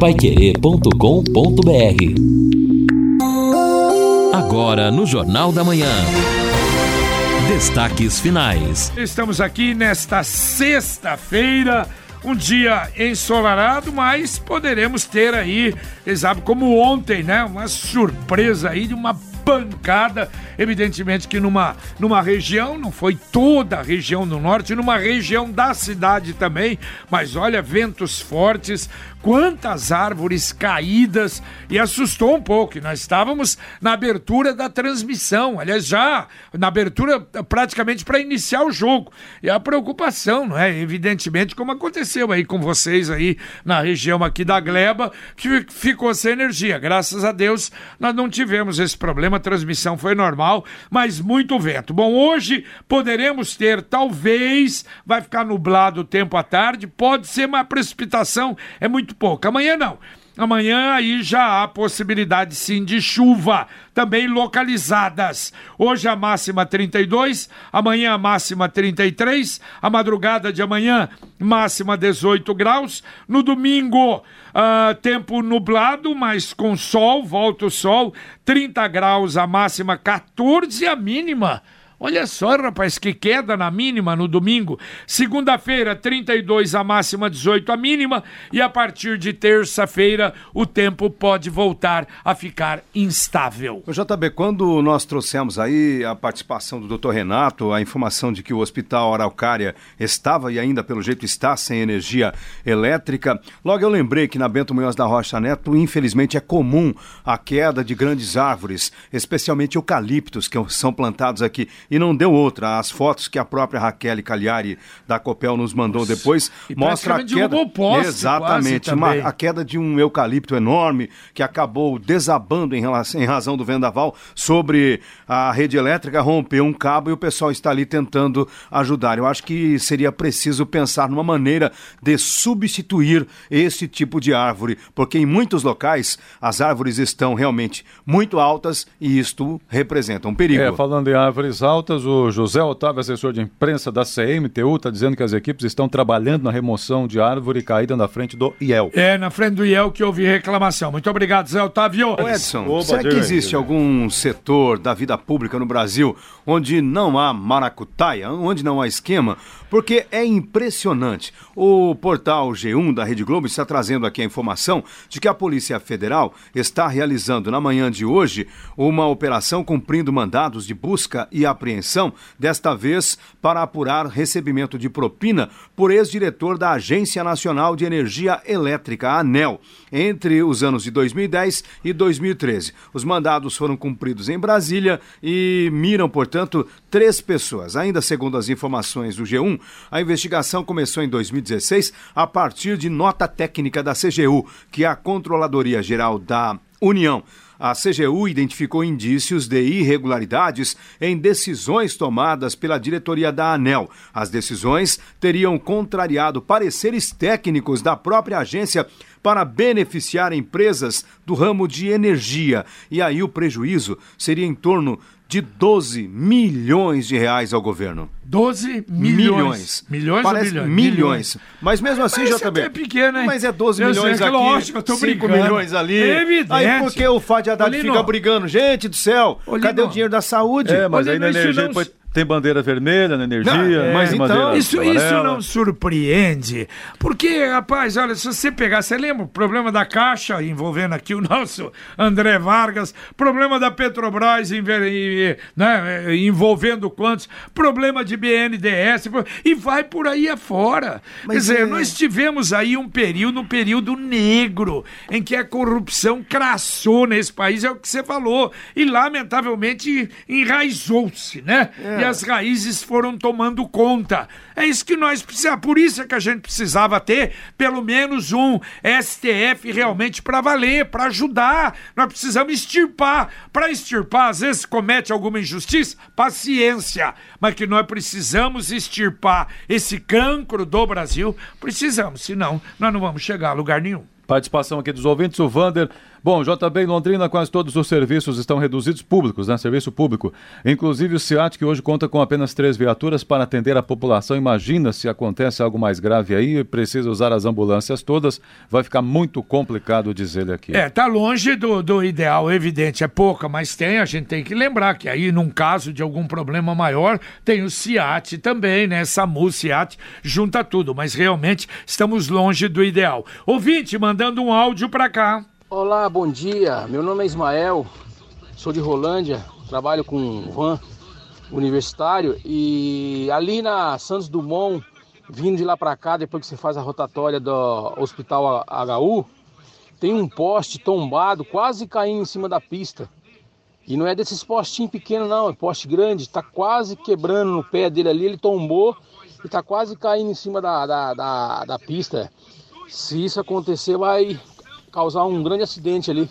paiquerê.com.br Agora no Jornal da Manhã. Destaques finais. Estamos aqui nesta sexta-feira um dia ensolarado, mas poderemos ter aí, sabe, como ontem, né? Uma surpresa aí de uma pancada. Evidentemente que numa, numa região, não foi toda a região do norte, numa região da cidade também, mas olha, ventos fortes, quantas árvores caídas e assustou um pouco. Nós estávamos na abertura da transmissão, aliás, já na abertura praticamente para iniciar o jogo. E a preocupação, não é? Evidentemente, como aconteceu aí com vocês aí na região aqui da Gleba, que ficou sem energia. Graças a Deus, nós não tivemos esse problema, a transmissão foi normal, mas muito vento. Bom, hoje poderemos ter, talvez, vai ficar nublado o tempo à tarde, pode ser uma precipitação, é muito muito pouco. Amanhã não. Amanhã aí já há possibilidade sim de chuva, também localizadas. Hoje a máxima 32, amanhã a máxima 33, a madrugada de amanhã máxima 18 graus. No domingo, uh, tempo nublado, mas com sol, volta o sol, 30 graus a máxima, 14 a mínima. Olha só, rapaz, que queda na mínima no domingo. Segunda-feira, 32 a máxima, 18 a mínima. E a partir de terça-feira, o tempo pode voltar a ficar instável. O JB, quando nós trouxemos aí a participação do Dr. Renato, a informação de que o Hospital Araucária estava e ainda pelo jeito está sem energia elétrica, logo eu lembrei que na Bento Munhoz da Rocha Neto, infelizmente, é comum a queda de grandes árvores, especialmente eucaliptos que são plantados aqui e não deu outra. As fotos que a própria Raquel Cagliari da Copel nos mandou Nossa. depois e mostra a queda. Um poste, Exatamente, uma, a queda de um eucalipto enorme que acabou desabando em, relação, em razão do vendaval sobre a rede elétrica, rompeu um cabo e o pessoal está ali tentando ajudar. Eu acho que seria preciso pensar numa maneira de substituir esse tipo de árvore, porque em muitos locais as árvores estão realmente muito altas e isto representa um perigo. É, falando em árvores altas, O José Otávio, assessor de imprensa da CMTU, está dizendo que as equipes estão trabalhando na remoção de árvore caída na frente do IEL. É, na frente do IEL que houve reclamação. Muito obrigado, Zé Otávio. Ô Edson, Oba, será que existe algum setor da vida pública no Brasil onde não há maracutaia, onde não há esquema? Porque é impressionante. O portal G1 da Rede Globo está trazendo aqui a informação de que a Polícia Federal está realizando na manhã de hoje uma operação cumprindo mandados de busca e apreensão, desta vez para apurar recebimento de propina por ex-diretor da Agência Nacional de Energia Elétrica, ANEL, entre os anos de 2010 e 2013. Os mandados foram cumpridos em Brasília e miram, portanto, três pessoas. Ainda segundo as informações do G1, a investigação começou em 2016 a partir de nota técnica da CGU, que é a Controladoria Geral da União. A CGU identificou indícios de irregularidades em decisões tomadas pela diretoria da ANEL. As decisões teriam contrariado pareceres técnicos da própria agência para beneficiar empresas do ramo de energia. E aí o prejuízo seria em torno de 12 milhões de reais ao governo. 12 milhões. Milhões Parece ou milhões? Milhões. Mas mesmo assim, já também. É pequeno, hein? Mas é 12 eu milhões sei, é aqui, lógico, eu tô 5 brincando. milhões ali. É evidente. Aí porque o Fábio Haddad fica brigando, gente do céu, Olino. cadê o dinheiro da saúde? É, mas Olino, aí na energia não... foi tem bandeira vermelha na energia, não, é, mas então isso, isso não surpreende, porque rapaz, olha, se você pegar, você lembra o problema da Caixa envolvendo aqui o nosso André Vargas, problema da Petrobras né, envolvendo quantos, problema de BNDES e vai por aí afora. Mas Quer dizer, é... nós tivemos aí um período, um período negro em que a corrupção crassou nesse país, é o que você falou, e lamentavelmente enraizou-se, né? É e as raízes foram tomando conta. É isso que nós precisamos, por isso é que a gente precisava ter pelo menos um STF realmente para valer, para ajudar. Nós precisamos extirpar. Para extirpar, às vezes comete alguma injustiça, paciência, mas que nós precisamos extirpar esse cancro do Brasil, precisamos, senão nós não vamos chegar a lugar nenhum. Participação aqui dos ouvintes, o Vander. Bom, JB Londrina, quase todos os serviços estão reduzidos públicos, né? Serviço público. Inclusive o SIAT, que hoje conta com apenas três viaturas para atender a população. Imagina se acontece algo mais grave aí e precisa usar as ambulâncias todas. Vai ficar muito complicado, diz ele aqui. É, tá longe do, do ideal, evidente. É pouca, mas tem, a gente tem que lembrar que aí, num caso de algum problema maior, tem o SIAT também, né? SAMU, SIAT, junta tudo. Mas realmente estamos longe do ideal. Ouvinte, mandando um áudio para cá. Olá, bom dia. Meu nome é Ismael, sou de Rolândia, trabalho com van universitário e ali na Santos Dumont, vindo de lá para cá, depois que você faz a rotatória do Hospital HU, tem um poste tombado, quase caindo em cima da pista. E não é desses postinhos pequenos não, é poste grande, está quase quebrando no pé dele ali, ele tombou e está quase caindo em cima da, da, da, da pista. Se isso acontecer, vai causar um grande acidente ali.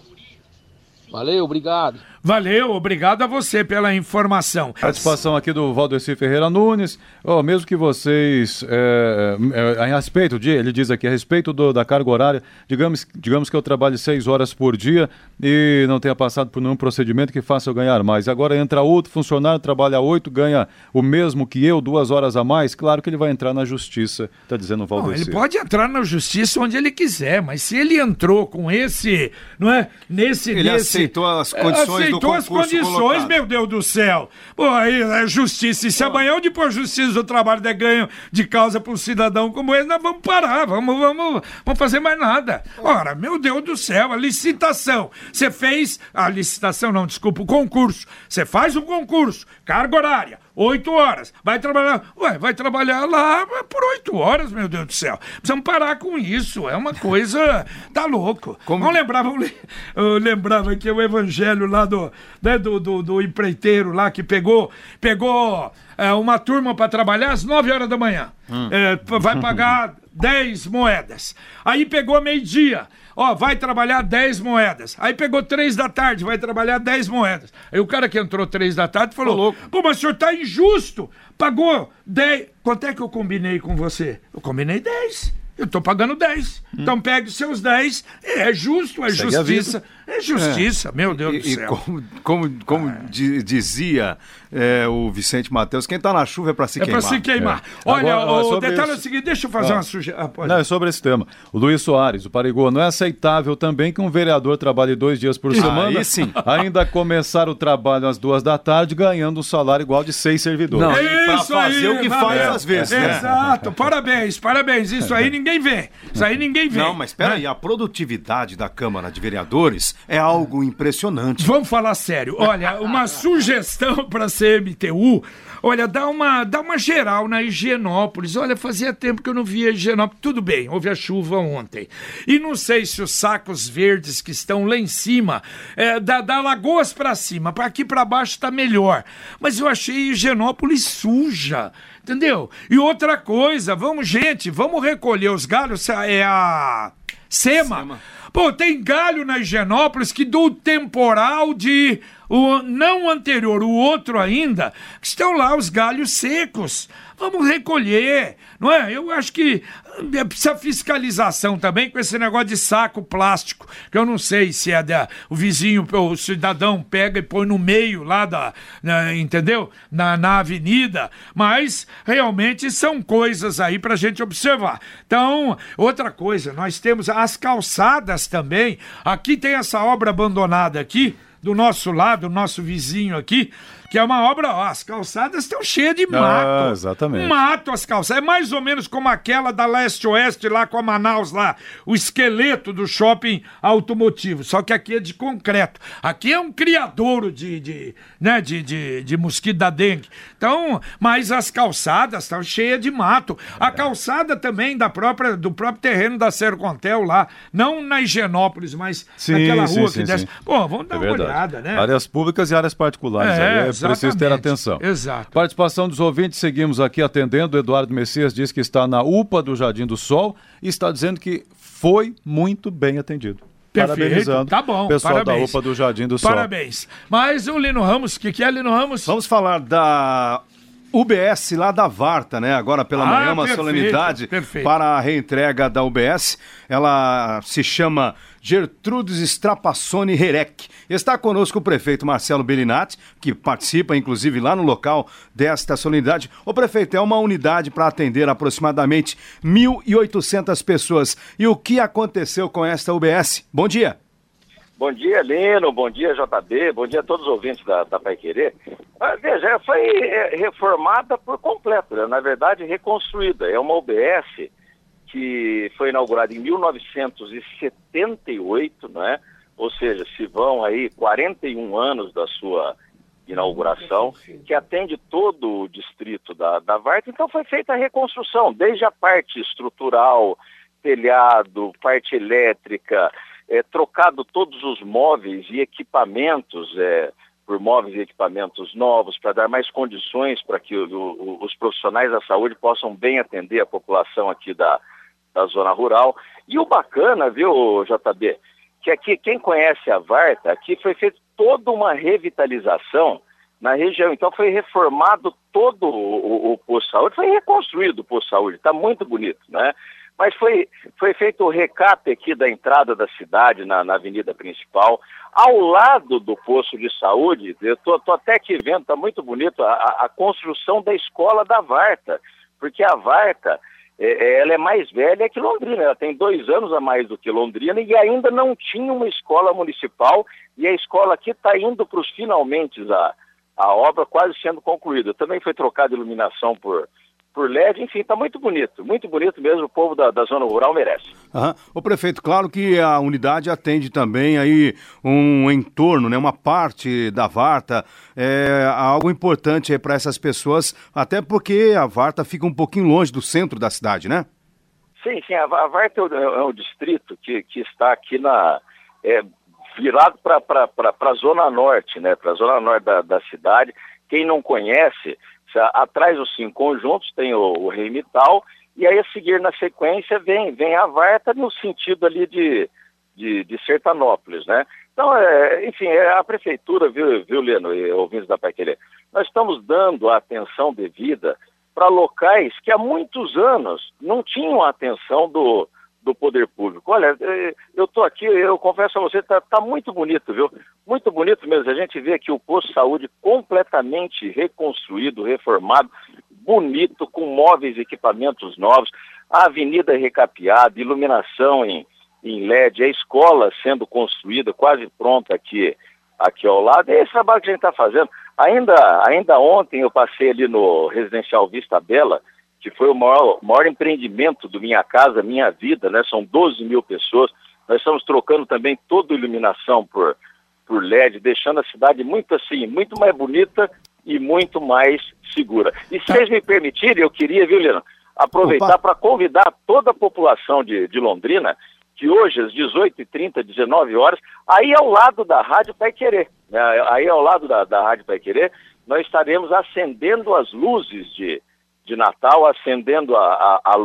Valeu, obrigado. Valeu, obrigado a você pela informação. Participação aqui do Valdeci Ferreira Nunes. Oh, mesmo que vocês, é, é, a respeito de, ele diz aqui, a respeito do, da carga horária, digamos, digamos que eu trabalhe seis horas por dia e não tenha passado por nenhum procedimento que faça eu ganhar mais. Agora entra outro funcionário, trabalha oito, ganha o mesmo que eu, duas horas a mais, claro que ele vai entrar na justiça, está dizendo o Valdeci. ele pode entrar na justiça onde ele quiser, mas se ele entrou com esse, não é, nesse... Ele nesse, aceitou as condições aceitou as condições, colocado. meu Deus do céu. Pô, aí é justiça. E se amanhã o depois justiça do trabalho der ganho de causa para um cidadão como ele, nós vamos parar, vamos, vamos, vamos fazer mais nada. Ora, meu Deus do céu, a licitação. Você fez. A licitação, não, desculpa, o concurso. Você faz um concurso, carga horária oito horas. Vai trabalhar. Ué, vai trabalhar lá por oito horas, meu Deus do céu. Precisamos parar com isso. É uma coisa. tá louco. Como... Vamos lembrar, vamos... eu lembrava que o evangelho lá do, né, do, do, do empreiteiro lá que pegou, pegou é, uma turma para trabalhar às nove horas da manhã. Hum. É, vai pagar dez moedas. Aí pegou meio-dia ó, vai trabalhar 10 moedas. Aí pegou 3 da tarde, vai trabalhar 10 moedas. Aí o cara que entrou 3 da tarde falou: pô, mas o senhor tá injusto. Pagou 10. Quanto é que eu combinei com você? Eu combinei 10. Eu tô pagando 10. Hum. Então pegue os seus 10. É justo, é Segue justiça. É justiça, é. meu Deus e, do céu. E como, como, como é. dizia é, o Vicente Matheus, quem está na chuva é para se é queimar. É para se queimar. É. Olha, Agora, o detalhe isso... é o seguinte, deixa eu fazer ah. uma sugestão. Ah, Não, é sobre esse tema. O Luiz Soares, o Parigô, não é aceitável também que um vereador trabalhe dois dias por semana, sim. ainda começar o trabalho às duas da tarde, ganhando um salário igual de seis servidores. Não, para fazer aí, o que faz às vezes. Né? Exato, parabéns, parabéns. Isso aí ninguém vê. Isso aí ninguém vê. Não, mas espera né? aí, a produtividade da Câmara de Vereadores é algo impressionante. Vamos falar sério. Olha, uma sugestão para a CMTU. Olha, dá uma, dá uma geral na Higienópolis. Olha, fazia tempo que eu não via Higienópolis. Tudo bem, houve a chuva ontem. E não sei se os sacos verdes que estão lá em cima, é, da, da Lagoas para cima, para aqui para baixo está melhor. Mas eu achei Higienópolis suja. Entendeu? E outra coisa, vamos, gente, vamos recolher os galhos. É a SEMA. SEMA Pô, tem galho na Higienópolis que do temporal de o não anterior, o outro ainda, estão lá os galhos secos. Vamos recolher, não é? Eu acho que eh, precisa fiscalização também com esse negócio de saco plástico, que eu não sei se é da, o vizinho, o cidadão pega e põe no meio lá da, entendeu? Na, na avenida, mas realmente são coisas aí para gente observar. Então, outra coisa, nós temos as calçadas também. Aqui tem essa obra abandonada aqui, do nosso lado, nosso vizinho aqui, que é uma obra, ó, as calçadas estão cheias de mato. Ah, exatamente. Mato as calçadas. É mais ou menos como aquela da leste-oeste lá com a Manaus lá, o esqueleto do shopping automotivo, só que aqui é de concreto. Aqui é um criadouro de, de, né, de, de, de mosquito da dengue. Então, mas as calçadas estão cheias de mato. A calçada também da própria, do próprio terreno da Sercontel lá, não na Higienópolis, mas sim, naquela rua sim, que sim, desce. Pô, vamos dar é uma olhada, né? Áreas públicas e áreas particulares. É, é preciso ter atenção. Exato. Participação dos ouvintes, seguimos aqui atendendo. O Eduardo Messias diz que está na UPA do Jardim do Sol e está dizendo que foi muito bem atendido. Perfeito, Parabenizando tá bom. Pessoal parabéns. da UPA do Jardim do Sol. Parabéns. Mas o Lino Ramos, o que, que é Lino Ramos? Vamos falar da UBS lá da Varta, né? Agora pela Ah, manhã, uma perfeito, solenidade perfeito. para a reentrega da UBS. Ela se chama Gertrudes Strapassoni Herec. Está conosco o prefeito Marcelo Bellinati, que participa, inclusive, lá no local desta solenidade. O prefeito, é uma unidade para atender aproximadamente 1.800 pessoas. E o que aconteceu com esta UBS? Bom dia. Bom dia, Lino. Bom dia, JB. Bom dia a todos os ouvintes da, da Pai Querer. Ah, veja, foi é, reformada por completo, né? na verdade, reconstruída. É uma UBS que foi inaugurada em 1978, né? ou seja, se vão aí 41 anos da sua inauguração, que atende todo o distrito da, da Varta. Então foi feita a reconstrução, desde a parte estrutural, telhado, parte elétrica, é, trocado todos os móveis e equipamentos é, por móveis e equipamentos novos, para dar mais condições para que o, o, os profissionais da saúde possam bem atender a população aqui da, da zona rural. E o bacana, viu, JB, que aqui, quem conhece a Varta, aqui foi feita toda uma revitalização na região. Então foi reformado todo o, o, o posto de saúde, foi reconstruído o posto de saúde, está muito bonito, né? Mas foi, foi feito o recap aqui da entrada da cidade, na, na avenida principal. Ao lado do posto de saúde, eu tô, tô até aqui vendo, está muito bonito, a, a construção da escola da Varta. Porque a Varta, é, ela é mais velha que Londrina, ela tem dois anos a mais do que Londrina e ainda não tinha uma escola municipal e a escola aqui está indo para os finalmente a, a obra quase sendo concluída. Também foi trocada iluminação por, por LED, enfim, está muito bonito, muito bonito mesmo, o povo da, da zona rural merece. Aham. O prefeito, claro que a unidade atende também aí um entorno, né, uma parte da Varta, é algo importante para essas pessoas, até porque a Varta fica um pouquinho longe do centro da cidade, né? Sim, sim, a, a Varta é o, é o distrito que, que está aqui na... É, virado para a zona norte, né, para a zona norte da, da cidade. Quem não conhece, atrás dos cinco conjuntos tem o, o Reimital, e aí a seguir na sequência vem, vem a Varta no sentido ali de, de, de Sertanópolis, né? Então, é, enfim, é a prefeitura, viu, viu Leno e ouvintes da Paquerê, nós estamos dando a atenção devida para locais que há muitos anos não tinham a atenção do, do poder público. Olha, eu estou aqui, eu confesso a você, está tá muito bonito, viu? Muito bonito mesmo. A gente vê aqui o posto de saúde completamente reconstruído, reformado, bonito, com móveis e equipamentos novos, a avenida recapeada, iluminação em, em LED, a escola sendo construída, quase pronta aqui, aqui ao lado. É esse trabalho que a gente está fazendo. Ainda, ainda ontem eu passei ali no Residencial Vista Bela, que foi o maior, maior empreendimento do Minha Casa Minha Vida, né? São 12 mil pessoas. Nós estamos trocando também toda a iluminação por, por LED, deixando a cidade muito assim, muito mais bonita e muito mais segura. E se vocês me permitirem, eu queria, viu, Leandro, aproveitar para convidar toda a população de, de Londrina, que hoje, às 18h30, 19 horas, aí ao lado da Rádio Pai Querer, né? aí ao lado da, da Rádio Pai Querer, nós estaremos acendendo as luzes de, de Natal, acendendo a, a, a,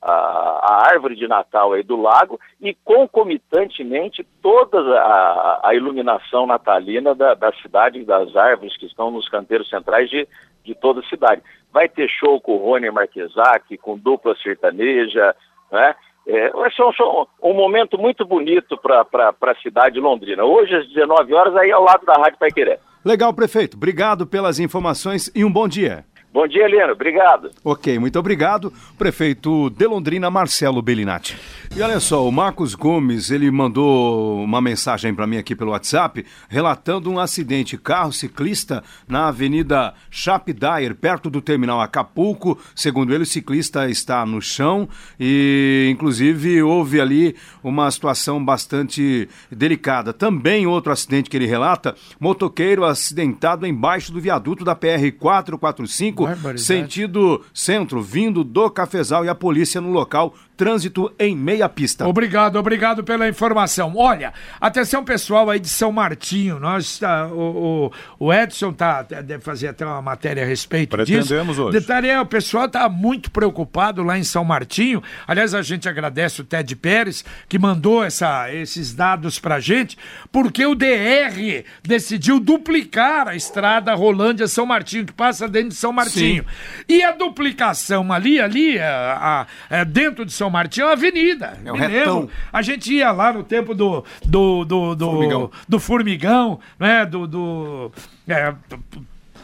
a, a árvore de Natal aí do lago e concomitantemente toda a, a iluminação natalina da, da cidade, das árvores que estão nos canteiros centrais de, de toda a cidade. Vai ter show com o Rony Marquesac, com dupla sertaneja, né? É, ser um, um, momento muito bonito para a cidade de Londrina. Hoje, às 19 horas, aí ao lado da Rádio Paiqueré. Legal, prefeito. Obrigado pelas informações e um bom dia. Bom dia, Helena. Obrigado. Ok, muito obrigado. Prefeito de Londrina, Marcelo Bellinati. E olha só, o Marcos Gomes, ele mandou uma mensagem para mim aqui pelo WhatsApp, relatando um acidente carro ciclista na Avenida Chapidair, perto do terminal Acapulco. Segundo ele, o ciclista está no chão e, inclusive, houve ali uma situação bastante delicada. Também outro acidente que ele relata, motoqueiro acidentado embaixo do viaduto da PR 445 sentido centro, vindo do cafezal e a polícia no local trânsito em meia pista. Obrigado, obrigado pela informação. Olha, atenção pessoal aí de São Martinho, nós tá, o, o, o Edson tá deve fazer até uma matéria a respeito Pretendemos disso. hoje. Detalhe é, o pessoal tá muito preocupado lá em São Martinho. Aliás, a gente agradece o Ted Pérez que mandou essa, esses dados pra gente, porque o DR decidiu duplicar a estrada Rolândia São Martinho que passa dentro de São Martinho. E a duplicação ali, ali, a, a- a- dentro de São Martinho, é uma avenida. É um retão. A gente ia lá no tempo do. do, do, do Formigão. do formigão, né? Do. do é,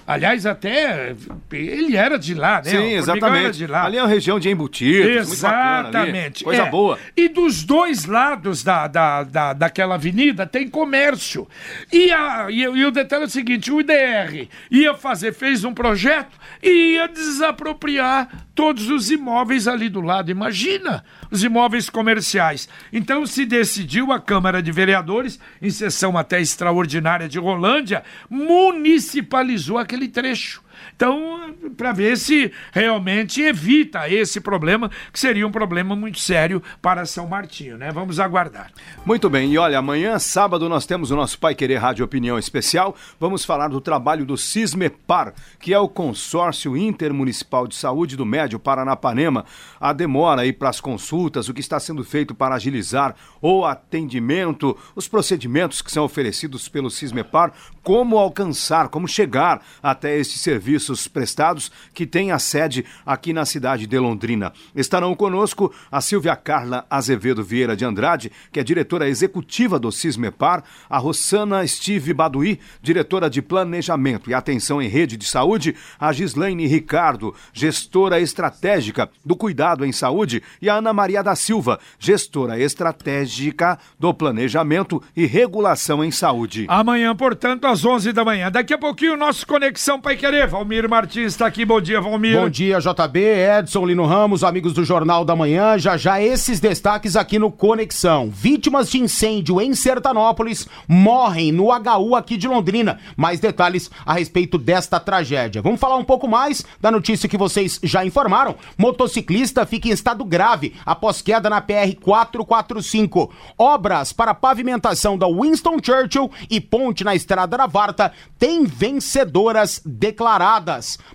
aliás, até ele era de lá, né? Sim, exatamente. Ali é uma região de embutidos. Exatamente. Coisa é. boa. E dos dois lados da, da, da, daquela avenida tem comércio. E, a, e, e o detalhe é o seguinte: o IDR ia fazer, fez um projeto e ia desapropriar todos os imóveis ali do lado. Imagina os imóveis comerciais. Então se decidiu a Câmara de Vereadores, em sessão até extraordinária de Rolândia, municipalizou aquele trecho. Então, para ver se realmente evita esse problema, que seria um problema muito sério para São Martinho, né? Vamos aguardar. Muito bem, e olha, amanhã, sábado, nós temos o nosso Pai Querer Rádio Opinião Especial. Vamos falar do trabalho do CISMEPAR, que é o Consórcio Intermunicipal de Saúde do Médio Paranapanema. A demora aí para as consultas, o que está sendo feito para agilizar o atendimento, os procedimentos que são oferecidos pelo CISMEPAR, como alcançar, como chegar até esses serviços prestados que tem a sede aqui na cidade de Londrina. Estarão conosco a Silvia Carla Azevedo Vieira de Andrade, que é diretora executiva do CISMEPAR, a Rossana Steve Baduí, diretora de Planejamento e Atenção em Rede de Saúde, a Gislaine Ricardo, gestora estratégica do Cuidado em Saúde, e a Ana Maria da Silva, gestora estratégica do Planejamento e Regulação em Saúde. Amanhã, portanto, às 11 da manhã. Daqui a pouquinho, nosso Conexão Pai Querer. Valmir Martins está aqui. Bom dia, Valmir. Bom dia, JB, Edson Lino Ramos, amigos do Jornal da Manhã. Já já esses destaques aqui no Conexão. Vítimas de incêndio em Sertanópolis morrem no HU aqui de Londrina. Mais detalhes a respeito desta tragédia. Vamos falar um pouco mais da notícia que vocês já informaram. Motociclista fica em estado grave após queda na PR 445. Obras para pavimentação da Winston Churchill e ponte na Estrada da Varta têm vencedoras declaradas.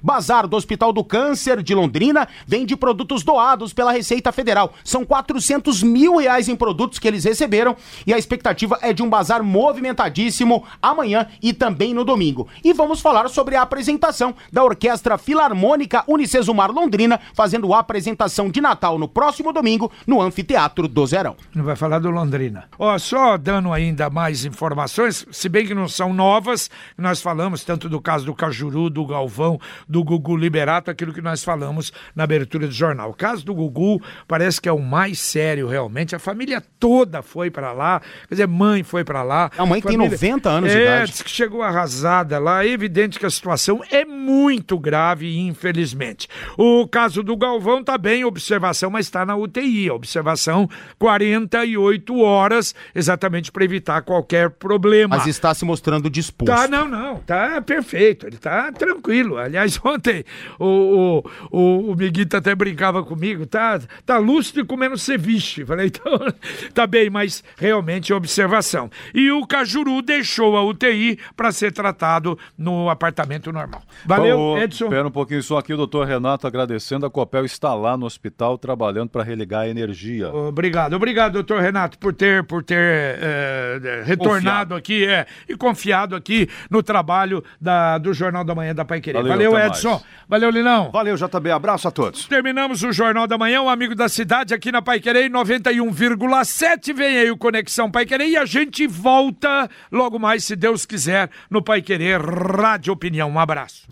Bazar do Hospital do Câncer de Londrina vende produtos doados pela Receita Federal. São 400 mil reais em produtos que eles receberam e a expectativa é de um bazar movimentadíssimo amanhã e também no domingo. E vamos falar sobre a apresentação da Orquestra Filarmônica Unicesumar Londrina, fazendo a apresentação de Natal no próximo domingo no Anfiteatro do Zerão. Não vai falar do Londrina. Ó, só dando ainda mais informações, se bem que não são novas, nós falamos tanto do caso do Cajuru, do Galvão, do Gugu Liberato, aquilo que nós falamos na abertura do jornal. O caso do Gugu parece que é o mais sério realmente. A família toda foi pra lá, quer dizer, mãe foi pra lá. A mãe tem 90 anos de é, idade. diz que chegou arrasada lá. É evidente que a situação é muito grave, infelizmente. O caso do Galvão tá bem, observação, mas está na UTI. Observação 48 horas, exatamente para evitar qualquer problema. Mas está se mostrando disposto. Tá, não, não, tá perfeito, ele tá tranquilo. Aliás, ontem o, o, o, o Miguita até brincava comigo, tá, tá lúcido e comendo ceviche. Falei, então, tá bem, mas realmente é observação. E o Cajuru deixou a UTI para ser tratado no apartamento normal. Valeu, Ô, Edson. Espera um pouquinho só aqui, o doutor Renato agradecendo. A Copel está lá no hospital trabalhando para religar a energia. Obrigado, obrigado, doutor Renato, por ter, por ter eh, retornado Confiado. aqui é, e confiado aqui no trabalho da, do Jornal da Manhã da Pai Querer. Valeu, Valeu, Edson. mais. Valeu, Linão. Valeu, JB. Abraço a todos. Terminamos o Jornal da Manhã, um amigo da cidade aqui na Pai Querer 91,7. Vem aí o Conexão Pai Querer e a gente volta logo mais, se Deus quiser, no Pai Querer Rádio Opinião. Um abraço.